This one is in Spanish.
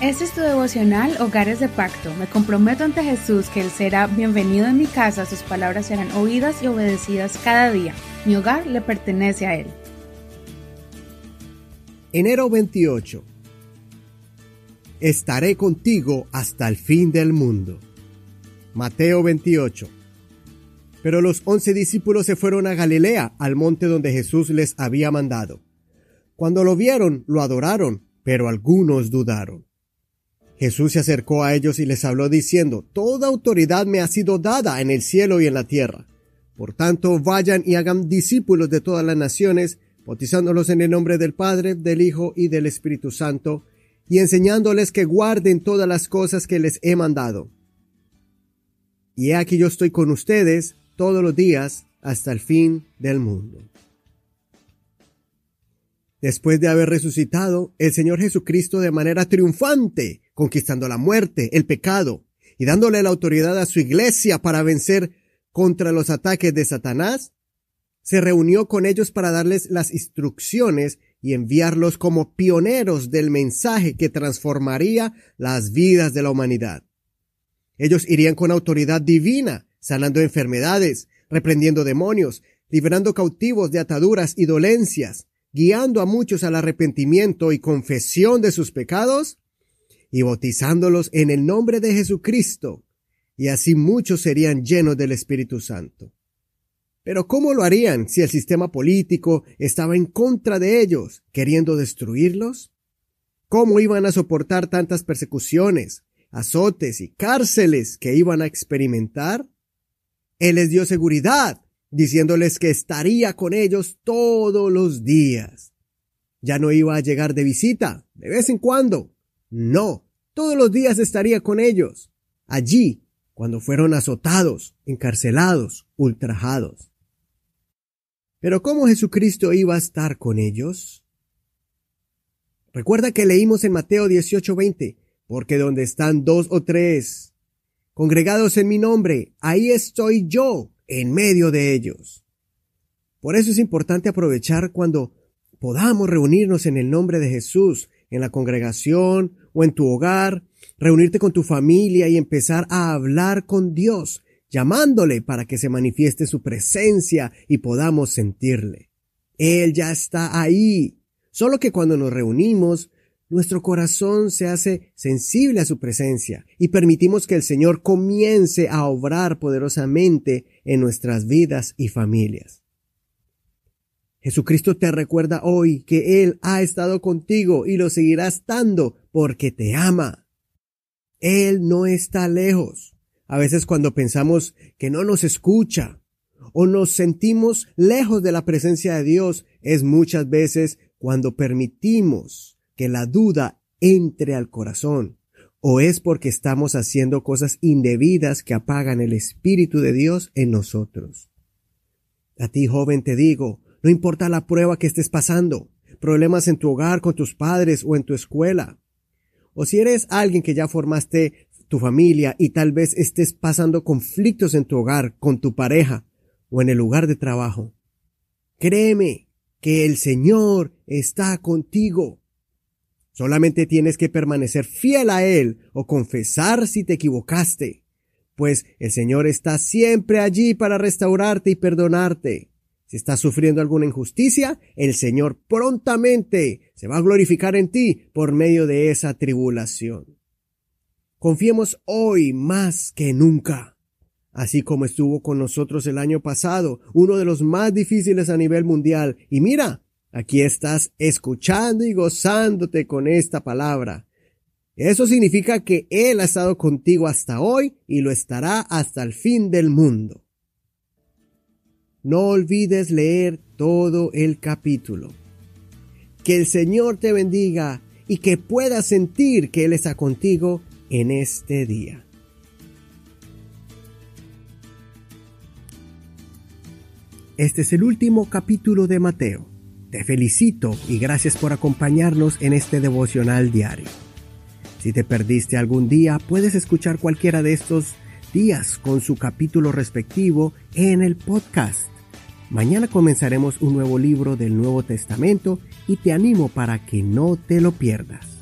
Este es tu devocional Hogares de Pacto. Me comprometo ante Jesús que Él será bienvenido en mi casa, sus palabras serán oídas y obedecidas cada día. Mi hogar le pertenece a Él. Enero 28. Estaré contigo hasta el fin del mundo. Mateo 28. Pero los once discípulos se fueron a Galilea, al monte donde Jesús les había mandado. Cuando lo vieron, lo adoraron, pero algunos dudaron. Jesús se acercó a ellos y les habló diciendo, Toda autoridad me ha sido dada en el cielo y en la tierra. Por tanto, vayan y hagan discípulos de todas las naciones, bautizándolos en el nombre del Padre, del Hijo y del Espíritu Santo, y enseñándoles que guarden todas las cosas que les he mandado. Y he aquí yo estoy con ustedes todos los días hasta el fin del mundo. Después de haber resucitado, el Señor Jesucristo de manera triunfante, conquistando la muerte, el pecado, y dándole la autoridad a su iglesia para vencer contra los ataques de Satanás, se reunió con ellos para darles las instrucciones y enviarlos como pioneros del mensaje que transformaría las vidas de la humanidad. Ellos irían con autoridad divina, sanando enfermedades, reprendiendo demonios, liberando cautivos de ataduras y dolencias, guiando a muchos al arrepentimiento y confesión de sus pecados, y bautizándolos en el nombre de Jesucristo, y así muchos serían llenos del Espíritu Santo. Pero ¿cómo lo harían si el sistema político estaba en contra de ellos, queriendo destruirlos? ¿Cómo iban a soportar tantas persecuciones, azotes y cárceles que iban a experimentar? Él les dio seguridad diciéndoles que estaría con ellos todos los días. Ya no iba a llegar de visita, de vez en cuando. No, todos los días estaría con ellos, allí, cuando fueron azotados, encarcelados, ultrajados. Pero ¿cómo Jesucristo iba a estar con ellos? Recuerda que leímos en Mateo 18:20, porque donde están dos o tres congregados en mi nombre, ahí estoy yo en medio de ellos. Por eso es importante aprovechar cuando podamos reunirnos en el nombre de Jesús, en la congregación o en tu hogar, reunirte con tu familia y empezar a hablar con Dios, llamándole para que se manifieste su presencia y podamos sentirle. Él ya está ahí. Solo que cuando nos reunimos, nuestro corazón se hace sensible a su presencia y permitimos que el Señor comience a obrar poderosamente en nuestras vidas y familias. Jesucristo te recuerda hoy que Él ha estado contigo y lo seguirá estando porque te ama. Él no está lejos. A veces cuando pensamos que no nos escucha o nos sentimos lejos de la presencia de Dios, es muchas veces cuando permitimos que la duda entre al corazón, o es porque estamos haciendo cosas indebidas que apagan el Espíritu de Dios en nosotros. A ti, joven, te digo, no importa la prueba que estés pasando, problemas en tu hogar, con tus padres o en tu escuela, o si eres alguien que ya formaste tu familia y tal vez estés pasando conflictos en tu hogar, con tu pareja o en el lugar de trabajo. Créeme que el Señor está contigo. Solamente tienes que permanecer fiel a Él o confesar si te equivocaste, pues el Señor está siempre allí para restaurarte y perdonarte. Si estás sufriendo alguna injusticia, el Señor prontamente se va a glorificar en ti por medio de esa tribulación. Confiemos hoy más que nunca. Así como estuvo con nosotros el año pasado, uno de los más difíciles a nivel mundial. Y mira, Aquí estás escuchando y gozándote con esta palabra. Eso significa que Él ha estado contigo hasta hoy y lo estará hasta el fin del mundo. No olvides leer todo el capítulo. Que el Señor te bendiga y que puedas sentir que Él está contigo en este día. Este es el último capítulo de Mateo. Te felicito y gracias por acompañarnos en este devocional diario. Si te perdiste algún día, puedes escuchar cualquiera de estos días con su capítulo respectivo en el podcast. Mañana comenzaremos un nuevo libro del Nuevo Testamento y te animo para que no te lo pierdas.